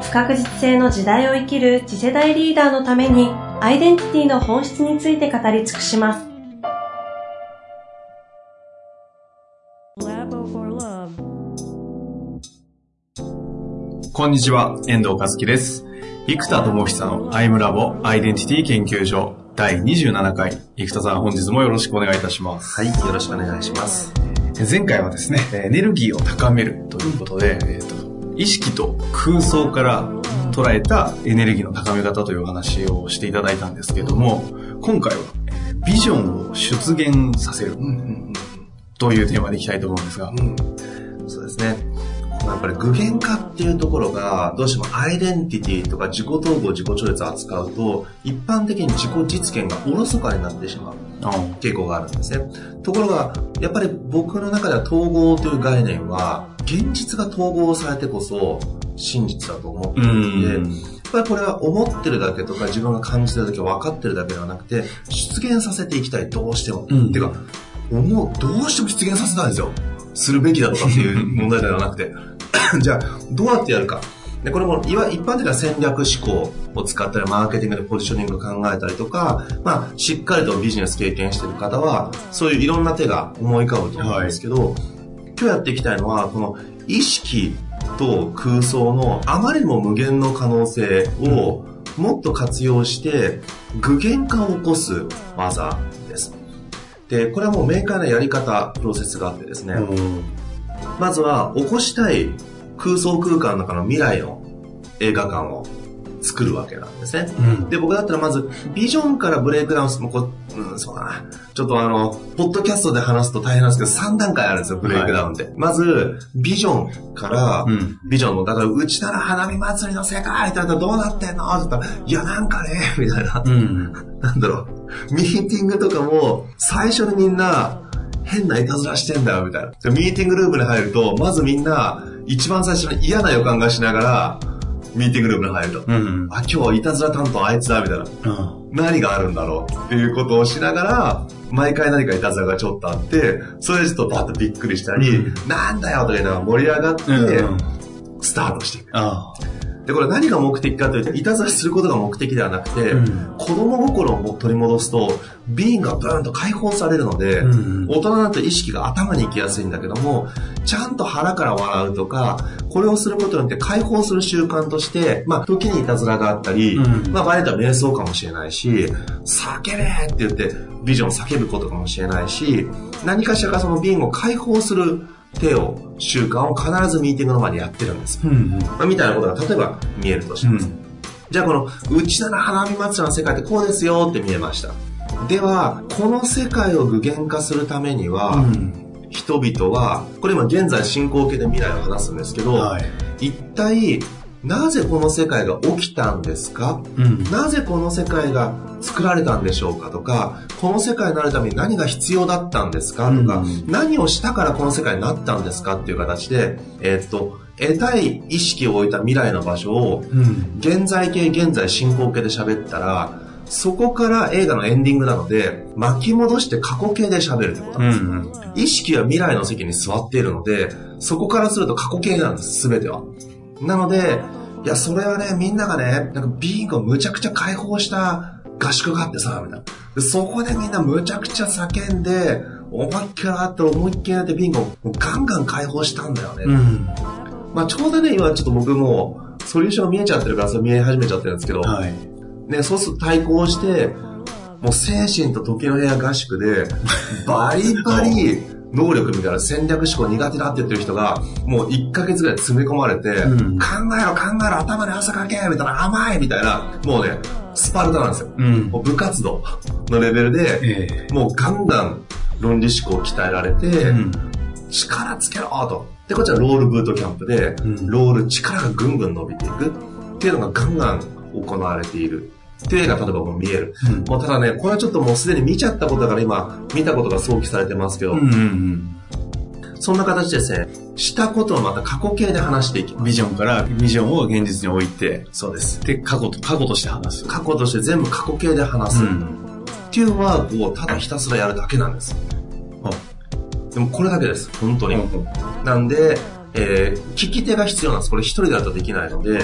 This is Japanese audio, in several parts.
不確実性の時代を生きる次世代リーダーのためにアイデンティティの本質について語り尽くします。こんにちは、遠藤和樹です。生田智久のアイムラボアイデンティティ研究所第27回。生田さん本日もよろしくお願いいたします。はい、よろしくお願いします。前回はですね、エネルギーを高めるということで、えーと、意識と空想から捉えたエネルギーの高め方という話をしていただいたんですけども、今回はビジョンを出現させるというテーマでいきたいと思うんですが、うん、そうですね。やっぱり具現化っていうところが、どうしてもアイデンティティとか自己統合、自己超越を扱うと、一般的に自己実現がおろそかになってしまう傾向があるんですね。ところが、やっぱり僕の中では統合という概念は、現実が統合されてこそ真実だと思っていて、やっぱりこれは思ってるだけとか自分が感じてるだけ分かってるだけではなくて、出現させていきたい、どうしても。うん、てか、思う、どうしても出現させたいんですよ。するべきだとかっていう問題ではなくて。じゃあ、どうやってやるか。で、これも、いわ、一般的な戦略思考を使ったり、マーケティングでポジショニング考えたりとか、まあ、しっかりとビジネス経験してる方は、そういういろんな手が思い浮かぶと思うんですけど、はい、今日やっていきたいのは、この意識と空想のあまりにも無限の可能性をもっと活用して、具現化を起こす技です。で、これはもう明快なやり方、プロセスがあってですね、まずは起こしたい空想空間の中の未来の映画館を作るわけなんですね。うん、で、僕だったらまず、ビジョンからブレイクダウンする、こうん、そうだな。ちょっとあの、ポッドキャストで話すと大変なんですけど、3段階あるんですよ、ブレイクダウンって。はい、まず、ビジョンから、うん、ビジョンの、だから、うちなら花見祭りの世界って言ったらどうなってんの？って言ったら、いや、なんかね、みたいな。うん、なんだろう。ミーティングとかも、最初にみんな、変ないたずらしてんだよ、みたいな。ミーティングルームに入ると、まずみんな、一番最初に嫌な予感がしながら、ミーティングルームに入ると。うんうん、あ、今日いたずら担当あいつだ、みたいな、うん。何があるんだろうっていうことをしながら、毎回何かいたずらがちょっとあって、それでちょっとバッとびっくりしたり、うん、なんだよとか言いながら盛り上がって、スタートしていく。で、これ何が目的かというと、いたずらすることが目的ではなくて、うん、子供心を取り戻すと、ビーンがブーンと解放されるので、うん。大人だと意識が頭に行きやすいんだけども、ちゃんと腹から笑うとか、これをすることによって解放する習慣として、まあ、時にいたずらがあったり、うん、まあ、場合によっては瞑想かもしれないし、叫べって言って、ビジョンを叫ぶことかもしれないし、何かしらかそのビーンを解放する手を、習慣を必ずミーティングの前でやってるんです。うんうんまあ、みたいなことが例えば見えるとします。うん、じゃあこの、うちなら花見祭りの世界ってこうですよって見えました。では、この世界を具現化するためには、うん、人々は、これ今現在進行形で未来を話すんですけど、はい、一体なぜこの世界が起きたんですか、うん、なぜこの世界が作られたんでしょうかとか、この世界になるために何が必要だったんですかとか、うん、何をしたからこの世界になったんですかっていう形で、えー、っと、得たい意識を置いた未来の場所を、現在形、現在進行形で喋ったら、そこから映画のエンディングなので、巻き戻して過去形で喋るってことなんです、うんうん、意識は未来の席に座っているので、そこからすると過去形なんです、すべては。なので、いや、それはね、みんながね、なんかビーンがむちゃくちゃ解放した合宿があってさ、みたいな。そこでみんなむちゃくちゃ叫んで、思いっきりあって思いっきりやってビンゴガンガン解放したんだよね。うん、まあちょうどね、今ちょっと僕もソリューション見えちゃってるからそれ見え始めちゃってるんですけど、はい、ね、そうすると対抗して、もう精神と時の部屋合宿で、バリバリ能力みたいな戦略思考苦手だって言ってる人が、もう1ヶ月ぐらい詰め込まれて、うん、考えろ考えろ頭に汗かけみたいな甘いみたいな、もうね、スパルタなんですよ。うん、もう部活動のレベルで、えー、もうガンガン論理思考を鍛えられて、うん、力つけろと。で、こっちはロールブートキャンプで、ロール力がぐんぐん伸びていく。っていうのがガンガン行われている。っていうのが例えばもう見える。うん、もうただね、これはちょっともうすでに見ちゃったことだから今、見たことが想起されてますけど、うんうんうんそんな形ですね、したことをまた過去形で話していきます。ビジョンからビジョンを現実に置いて、そうです。で、過去と、過去として話す。過去として全部過去形で話す。うん、っていうワークをただひたすらやるだけなんです。でもこれだけです。本当に。なんで、えー、聞き手が必要なんです。これ一人だとできないので、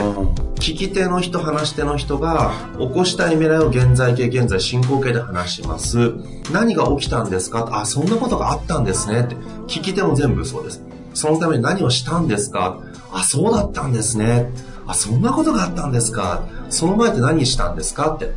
聞き手の人、話し手の人が起こしたい未来を現在形、現在進行形で話します。何が起きたんですか？あ、そんなことがあったんですねって。聞き手も全部そうです。そのために何をしたんですか？あ、そうだったんですね。あ、そんなことがあったんですか？その前って何したんですか？って。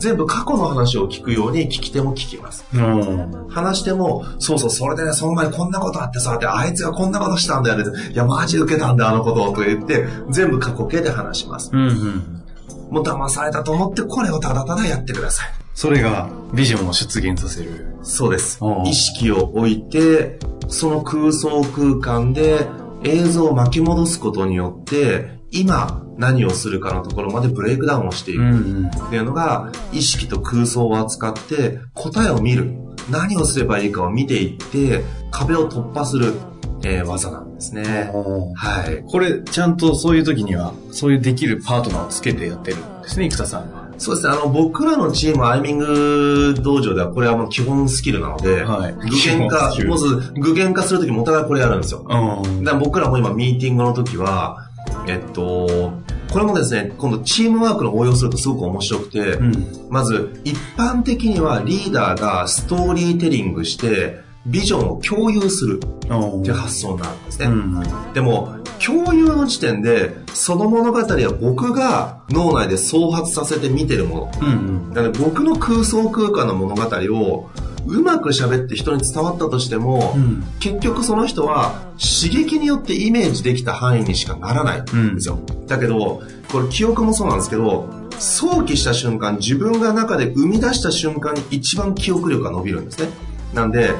全部過去の話を聞くように聞き手も聞きます。うん、話しても、そうそう、それでね、その前こんなことあってさ、で、あいつがこんなことしたんだよね。いや、マジ受けたんだよ、あのことと言って、全部過去形で話します。うんうん、もう騙されたと思って、これをただただやってください。それが、ビジョンを出現させる。そうです。意識を置いて、その空想空間で映像を巻き戻すことによって、今何をするかのところまでブレイクダウンをしていくっていうのが、意識と空想を扱って答えを見る。何をすればいいかを見ていって、壁を突破する、えー、技なんですね。はい。これ、ちゃんとそういう時には、そういうできるパートナーをつけてやってるんですね、生田さんは。そうですね。あの、僕らのチーム、アイミング道場では、これはもう基本スキルなので、はい、具現化、まず具現化するときもお互いこれやるんですよ。うん、だから僕らも今、ミーティングの時は、えっと、これもですね、今度チームワークの応用するとすごく面白くて、うん、まず一般的にはリーダーがストーリーテリングして、ビジョンを共有するっていう発想になるんですね。うん、でも、共有の時点で、その物語は僕が脳内で創発させて見てるもの。うんうん、だから僕の空想空間の物語をうまく喋って人に伝わったとしても、うん、結局その人は刺激によってイメージできた範囲にしかならないんですよ。うん、だけど、これ記憶もそうなんですけど、想起した瞬間、自分が中で生み出した瞬間に一番記憶力が伸びるんですね。なんで、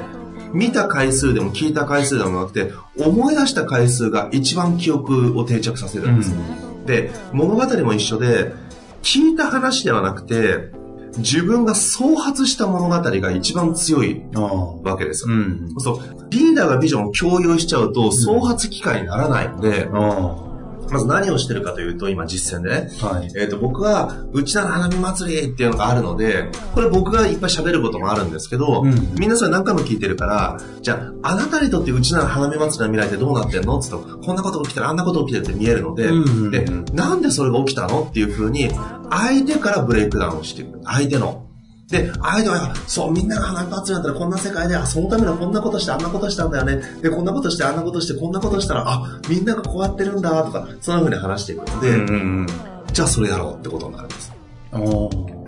見た回数でも聞いた回数でもなくて、思い出した回数が一番記憶を定着させるんです。うん、で、物語も一緒で、聞いた話ではなくて、自分が創発した物語が一番強いわけですよ。うん、そう。リーダーがビジョンを共有しちゃうと創発機会にならないので、うんまず何をしてるかというと、今実践でね、はい、えっ、ー、と、僕は、うちなの花見祭りっていうのがあるので、これ僕がいっぱい喋ることもあるんですけど、うん、みん。なそれ何回も聞いてるから、じゃあ、あなたにとってうちなの花見祭りの未来ってどうなってんの？って言うと、こんなこと起きたらあんなこと起きてるって見えるので、うんうんうん、で、なんでそれが起きたの？っていうふうに、相手からブレイクダウンしていく。相手の。で、相手は、そう、みんなが花火だったらこんな世界で、あ、そのためにはこんなことしてあんなことしたんだよね。で、こんなことしてあんなことしてこんなことしたら、あ、みんながこうやってるんだ、とか、そんな風に話していくので、うんうん、じゃあそれやろうってことになるんです。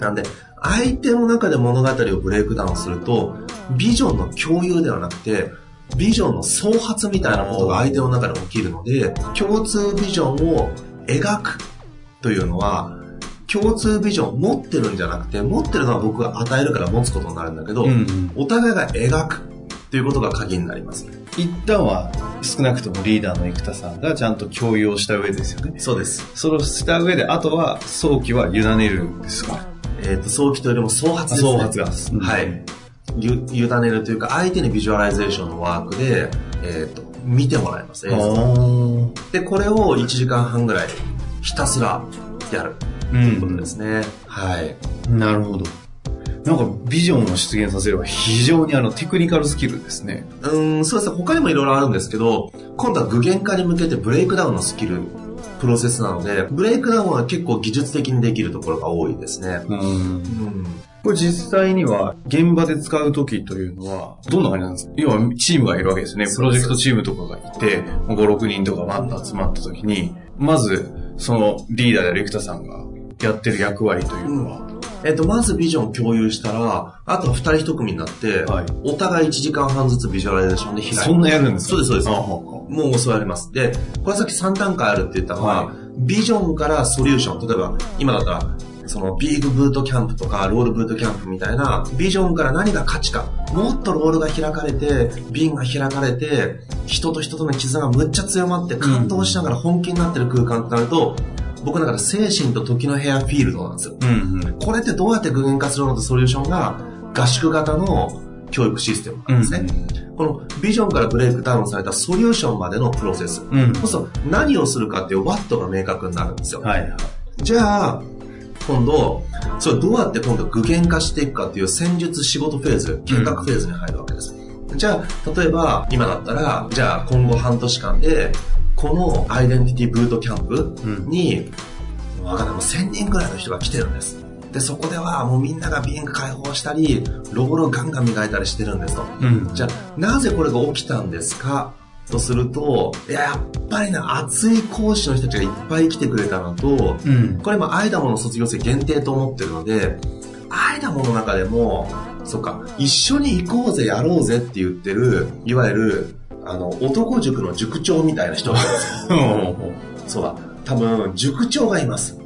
なんで、相手の中で物語をブレイクダウンすると、ビジョンの共有ではなくて、ビジョンの創発みたいなことが相手の中で起きるので、共通ビジョンを描くというのは、共通ビジョン持ってるんじゃなくて、持ってるのは僕が与えるから持つことになるんだけど、うんうん、お互いが描くっていうことが鍵になります。一旦は少なくともリーダーの生田さんがちゃんと共有をした上ですよね。そうです。それをした上で、あとは想起は委ねるんですか？えっ、ー、と、想起というよりも創発ですね。創発が。うん、はい。ゆ委ねるというか、相手にビジュアライゼーションのワークで、えっ、ー、と、見てもらいます、映像で、これを1時間半ぐらいひたすらやる。ということですね。はい。なるほど。なんかビジョンを出現させれば非常にあのテクニカルスキルですね。うん、そうですね。他にもいろいろあるんですけど、今度は具現化に向けてブレイクダウンのスキル、プロセスなので、ブレイクダウンは結構技術的にできるところが多いですね。うん。うんこれ実際には現場で使うときというのはどんな感じなんですか？要はチームがいるわけですね。プロジェクトチームとかがいて、5、6人とかわっと集まったときに、まずそのリーダーである生田さんがやってる役割というのは、えっと、まずビジョンを共有したら、あとは二人一組になって、はい、お互い1時間半ずつビジュアライゼーションで開いて。そんなやるんですか？そうです、そうです。もう教わります。で、これさっき3段階あるって言ったのは、はい、ビジョンからソリューション。例えば、今だったら、そのビーグブートキャンプとかロールブートキャンプみたいなビジョンから何が価値かもっとロールが開かれて瓶が開かれて人と人との絆がむっちゃ強まって感動しながら本気になってる空間ってなると僕の中で精神と時の部屋フィールドなんですよ。うんうん、これってどうやって具現化するのってソリューションが合宿型の教育システムなんですね。うん、このビジョンからブレイクダウンされたソリューションまでのプロセス。うん、そうすると何をするかっていうワットが明確になるんですよ。はい、じゃあ、今度、それどうやって今度具現化していくかっていう戦術仕事フェーズ、計画フェーズに入るわけです。うん、じゃあ、例えば今だったら、じゃあ今後半年間で、このアイデンティティブートキャンプに、うん、わかんない、もう1000人ぐらいの人が来てるんです。で、そこではもうみんながビーング解放したり、ロボロガンガン磨いたりしてるんですと。うん、じゃあ、なぜこれが起きたんですか？とすると、いや、やっぱりね、熱い講師の人たちがいっぱい来てくれたのと、うん、これもアイダモの卒業生限定と思ってるので、アイダモの中でも、そっか、一緒に行こうぜ、やろうぜって言ってる、いわゆる、あの、男塾の塾長みたいな人がいるんですよ。そうだ。多分、塾長がいます。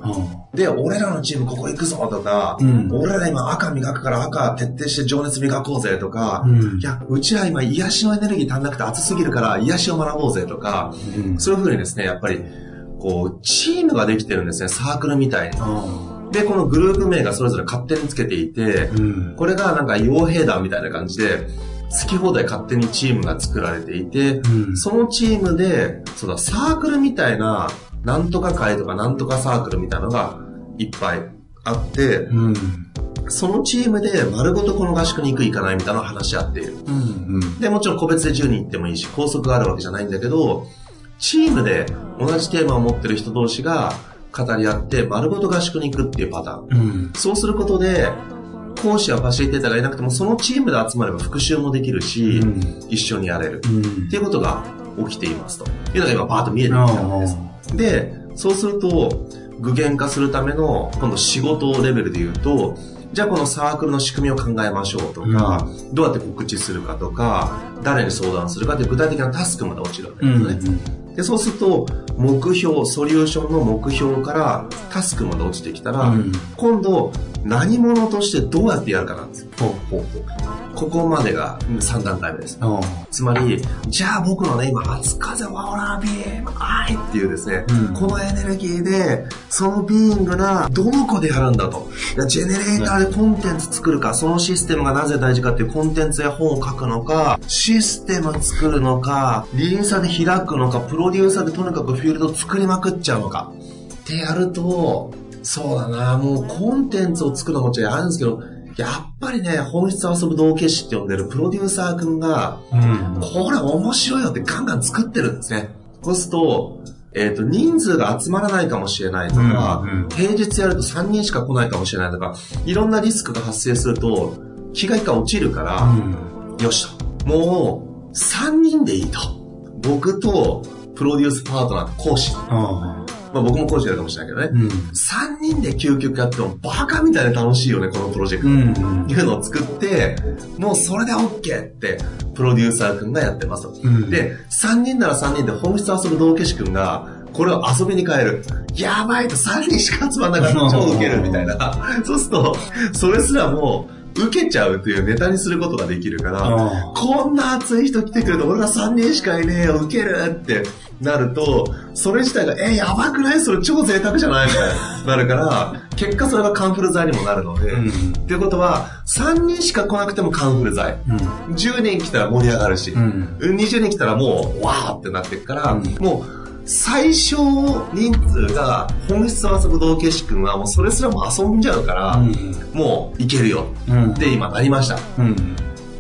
で、俺らのチームここ行くぞとか、うん、俺ら今赤磨くから赤徹底して情熱磨こうぜとか、うん、いや、うちら今癒しのエネルギー足んなくて熱すぎるから癒しを学ぼうぜとか、うん、そういうふうにですね、やっぱり、こう、チームができてるんですね、サークルみたいに。で、このグループ名がそれぞれ勝手につけていて、これがなんか傭兵団みたいな感じで、好き放題勝手にチームが作られていて、そのチームで、そうだ、サークルみたいななんとか会とかなんとかサークルみたいなのがいっぱいあって、うん、そのチームで丸ごとこの合宿に行く行かないみたいなのを話し合っている。うんうん、で、もちろん個別で10人行ってもいいし、拘束があるわけじゃないんだけど、チームで同じテーマを持ってる人同士が語り合って丸ごと合宿に行くっていうパターン。うん、そうすることで、講師やファシリテーターがいなくても、そのチームで集まれば復習もできるし、うん、一緒にやれる、うん、っていうことが起きていますと。いうのが今パーッと見えてきたわけです。で、そうすると、具現化するための、今度仕事レベルで言うと、じゃあこのサークルの仕組みを考えましょうとか、うん、どうやって告知するかとか、誰に相談するかっていう具体的なタスクまで落ちるわけですね。うんうん、でそうすると、目標、ソリューションの目標からタスクまで落ちてきたら、うん、今度、何者としてどうやってやるかなんですよ。ほうほうほうここまでが3段階目です。つまり、じゃあ僕のね、今、初風ワオラービーム、愛っていうですね、うん、このエネルギーで、そのビーイングがどの子でやるんだと。ジェネレーターでコンテンツ作るか、そのシステムがなぜ大事かっていうコンテンツや本を書くのか、システム作るのか、リリーサーで開くのか、プロデューサーでとにかくフィールド作りまくっちゃうのか。ってやると、そうだな、もうコンテンツを作るのもちろんあるんですけど、やっぱりね、本質を遊ぶ道化師って呼んでるプロデューサー君が、うん、これ面白いよってガンガン作ってるんですね。そうすると、えっ、ー、と、人数が集まらないかもしれないとか、うんうん、平日やると3人しか来ないかもしれないとか、いろんなリスクが発生すると、気が一回落ちるから、うん、よしと。もう、3人でいいと。僕と、プロデュースパートナー、講師。まあ僕も講師やるかもしれないけどね、うん、3人で究極やってもバカみたいに楽しいよね、このプロジェクト。うんうん、いうのを作って、もうそれで OK って、プロデューサー君がやってます。うん、で、3人なら3人で本質遊ぶ道化師君が、これを遊びに変える。やばいと3人しか集まんなかったら 超ウケるみたいな。そうすると、それすらも受けちゃうっていうネタにすることができるから、こんな熱い人来てくれて俺ら3人しかいねえよ、受けるってなると、それ自体が、え、やばくない？それ超贅沢じゃない？みたいになるから、結果それがカンフル剤にもなるので、うん、っていうことは、3人しか来なくてもカンフル剤。うん、10人来たら盛り上がるし、うん、20人来たらもう、わーってなっていくから、うん、もう、最小人数が本質を遊ぶ道化師君はもうそれすらも遊んじゃうから、もういけるよって今なりました。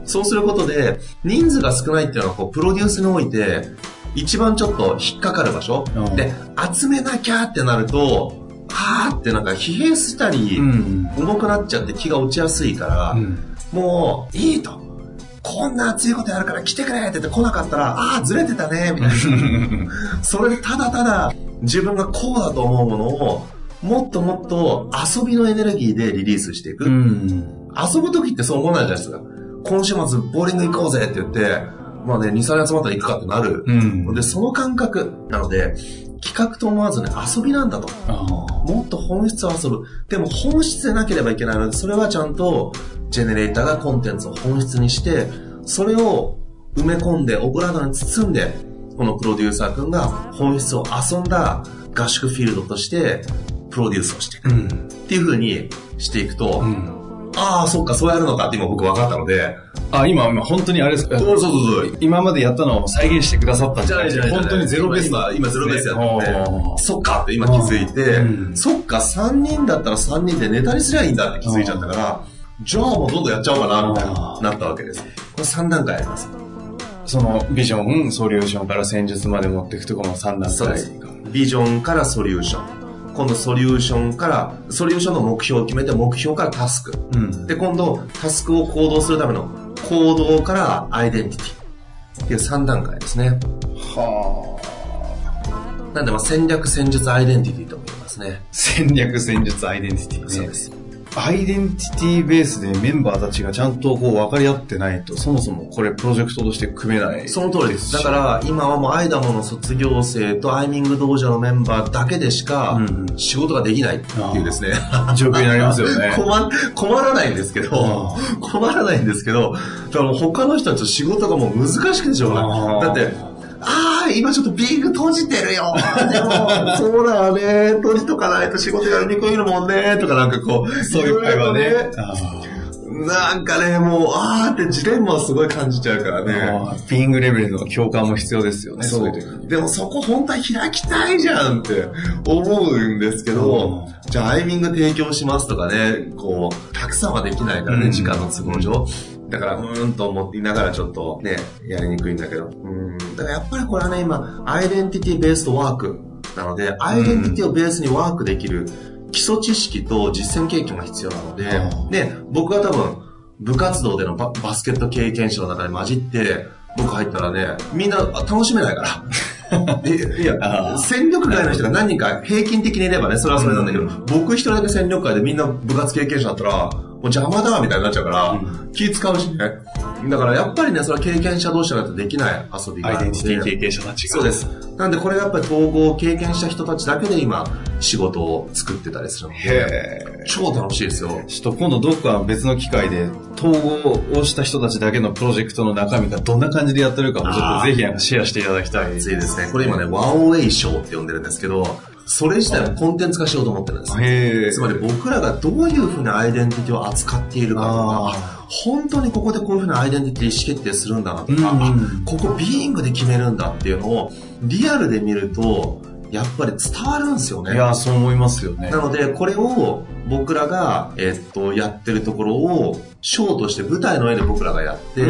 そうすることで、人数が少ないっていうのはこうプロデュースにおいて、一番ちょっと引っかかる場所、うん、で、集めなきゃってなると、はーってなんか疲弊したり、重くなっちゃって気が落ちやすいから、うん、もう、いいと。こんな熱いことやるから来てくれって言って来なかったら、ああ、ずれてたね、みたいな。それでただただ自分がこうだと思うものを、もっともっと遊びのエネルギーでリリースしていく。うん、遊ぶ時ってそう思わないじゃないですか。今週末ボーリング行こうぜって言って、まあね、2、3集まったら行くかってなる。うん、で、その感覚なので、企画と思わずね、遊びなんだと。もっと本質を遊ぶ。でも本質でなければいけないので、それはちゃんと、ジェネレーターがコンテンツを本質にして、それを埋め込んで、オブラードに包んで、このプロデューサー君が本質を遊んだ合宿フィールドとしてプロデュースをしていく。っていう風にしていくと、ああ、そっか、そうやるのかって今僕分かったので。あ、今、今、本当にあれですか？そうそうそう今までやったのを再現してくださったんじゃないですか本当にゼロベース今、今ゼロベースやってそっかって今気づいて、うん、そっか、3人だったら3人でネタにすりゃいいんだって気づいちゃったから、じゃあもうどんどんやっちゃおうかな、みたいな、なったわけです。これ3段階あります。そのビジョン、ソリューションから戦術まで持っていくとこの3段階。そうです。ビジョンからソリューション。今度ソリューションから、ソリューションの目標を決めて、目標からタスク。うん、で、今度、タスクを行動するための行動からアイデンティティっていう3段階ですね。はあ。なんで、まあ戦略、戦術、アイデンティティとも言いますね。戦略、戦術、アイデンティティね。そうです。アイデンティティベースでメンバーたちがちゃんとこう分かり合ってないと、そもそもこれプロジェクトとして組めない。その通りです。だから今はもうアイダモの卒業生とアイミング道場のメンバーだけでしか仕事ができないっていうですね。状況になりますよね。困 困らないんですけど、困らないんですけど、だから他の人たちと仕事がもう難しくてしょうがない。だって、ああ、今ちょっとビーグ閉じてるよ。でも、そうだよね。閉じとかないと仕事やりにくいのもんね。とかなんかこう、そういう会話ね。なんかね、もう、あーってジレンマをすごい感じちゃうからね。ピングレベルの共感も必要ですよね。そう。でもそこ本当は開きたいじゃんって思うんですけど、じゃあアイミング提供しますとかね、こう、たくさんはできないからね、時間の都合上。だから、うーんと思いながらちょっとね、やりにくいんだけど。うん。だからやっぱりこれはね、今、アイデンティティベースとワークなので、アイデンティティをベースにワークできる基礎知識と実践経験が必要なので、で、僕は多分、部活動でのババスケット経験者の中に混じって、僕入ったらね、みんな楽しめないから。いや、戦力外の人が何人か平均的にいればね、それはそれなんだけど、僕一人だけ戦力外でみんな部活経験者だったら、もう邪魔だみたいになっちゃうから、うん、気使うしね。だからやっぱりね、それは経験者同士じゃないとできない遊びが。アイデンティティ経験者たちが。そうです。なんでこれがやっぱり統合を経験した人たちだけで今、仕事を作ってたりするので、超楽しいですよ。ちょっと今度どっか別の機会で、統合をした人たちだけのプロジェクトの中身がどんな感じでやってるかもちょっとぜひシェアしていただきたい。熱いですね。これ今ね、ワンウェイショーって呼んでるんですけど、それ自体もコンテンツ化しようと思ってるんです。つまり僕らがどういうふうなアイデンティティを扱っているかとか、本当にここでこういうふうなアイデンティティ意思決定するんだなとか、うん、ここビーイングで決めるんだっていうのをリアルで見ると、やっぱり伝わるんですよね。いや、そう思いますよね。なので、これを僕らが、えっと、やってるところを、ショーとして舞台の上で僕らがやって、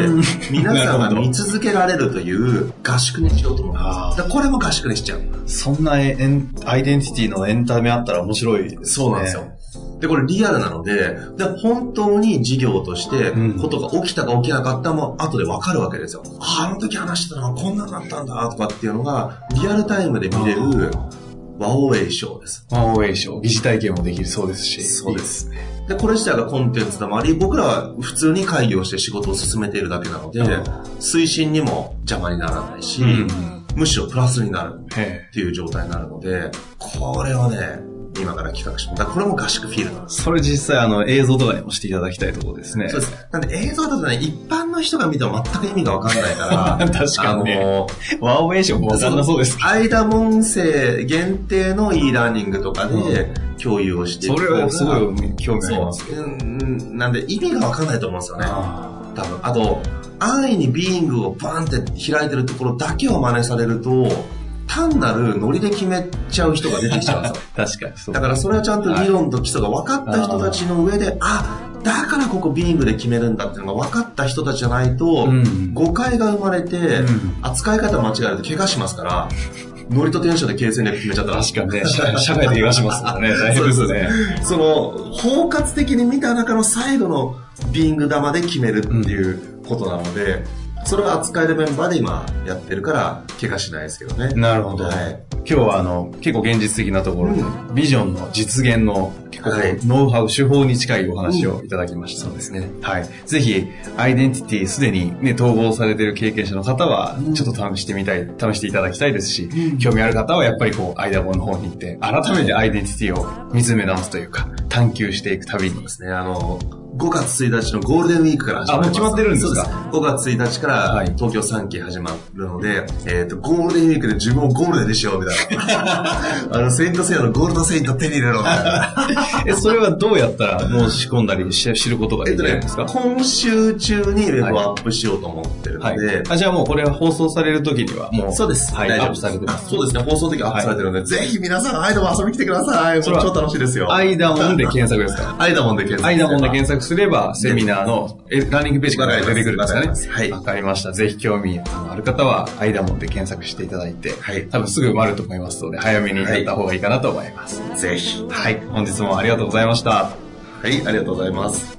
皆さんが見続けられるという合宿にしようと思います。これも合宿にしちゃう。そんなアイデンティティのエンタメあったら面白いですね。そうなんですよ。で、これリアルなので、で本当に事業としてことが起きたか起きなかったも後でわかるわけですよ。あの時話したのはこんなになったんだとかっていうのがリアルタイムで見れるワオウェイショーです。ワオウェイショー。疑似体験もできるそうですし。そうですね。で、これ自体がコンテンツでもあり、僕らは普通に会議をして仕事を進めているだけなので、推進にも邪魔にならないし、うん、むしろプラスになるっていう状態になるので、これはね、今から企画します。これも合宿フィールドなんです。それ実際あの映像とかにもしていただきたいところですね。そうです。なんで映像だとね、一般の人が見ても全く意味がわかんないから。確かに、ね。あのワーウェーションもわかんなそうです。間門生限定の e ラーニングとかで共有をしていく、それはすごい興味あります。うん、なんで意味がわかんないと思うんですよね。多分。あと、安易にビーイングをバーンって開いてるところだけを真似されると、単なるノリで決めちゃう人が出てきちゃうんですよ。確かにそう。だからそれはちゃんと理論と基礎が分かった人たちの上で、あだからここビーグで決めるんだっていうのが分かった人たちじゃないと、誤解が生まれて、扱い方間違えると怪我しますから、ノリとテンションで経営戦略決めちゃったら。確かにね、社会で怪我しますからね。大変ですね。その、包括的に見た中の最後のビーイング玉で決めるっていうことなので、それは扱えるメンバーで今やってるから、怪我しないですけどね。なるほど。はい、今日はあの、結構現実的なところで、うん、ビジョンの実現の結構、ノウハウ、手法に近いお話をいただきました、うん、そうですね。はい。ぜひ、アイデンティティすでにね、統合されている経験者の方は、ちょっと試してみたい、試していただきたいですし、うん、興味ある方はやっぱりこう、アイダボの方に行って、改めてアイデンティティを見つめ直すというか、探求していくたびに。ですね。あの、5月1日のゴールデンウィークから始まります。あもう決まってるんですか？です。5月1日からはい東京3期始まるので、えっ、と、ゴールデンウィークで自分をゴールデンにしようみたいな。あの、セイントセイヤのゴールドセイント手に入れろみたいな。え、それはどうやったら申し込んだりし知ることがえっとねできるんですか、今週中にウェブをアップしようと思ってるのはいで、。あ、じゃあもうこれは放送される時にはもう。そうです。はい、大丈夫されてます。そうですね。放送的にアップされてるので、ぜひ皆さん、アイダモン遊びに来てください。もうそれは超楽しいですよ。アイダモンで検索ですか？アイダモンで検索。アイダモンで検索すれば、セミナーのえランニングページから出てくるんですかね。はいわかりました。ぜひ興味のある方は、アイダモンで検索していただいて、はい多分すぐ埋まると思いますので、早めにやった方がいいかなと思います。ぜひ。はい。本日もありがとうございました。はい、ありがとうございます。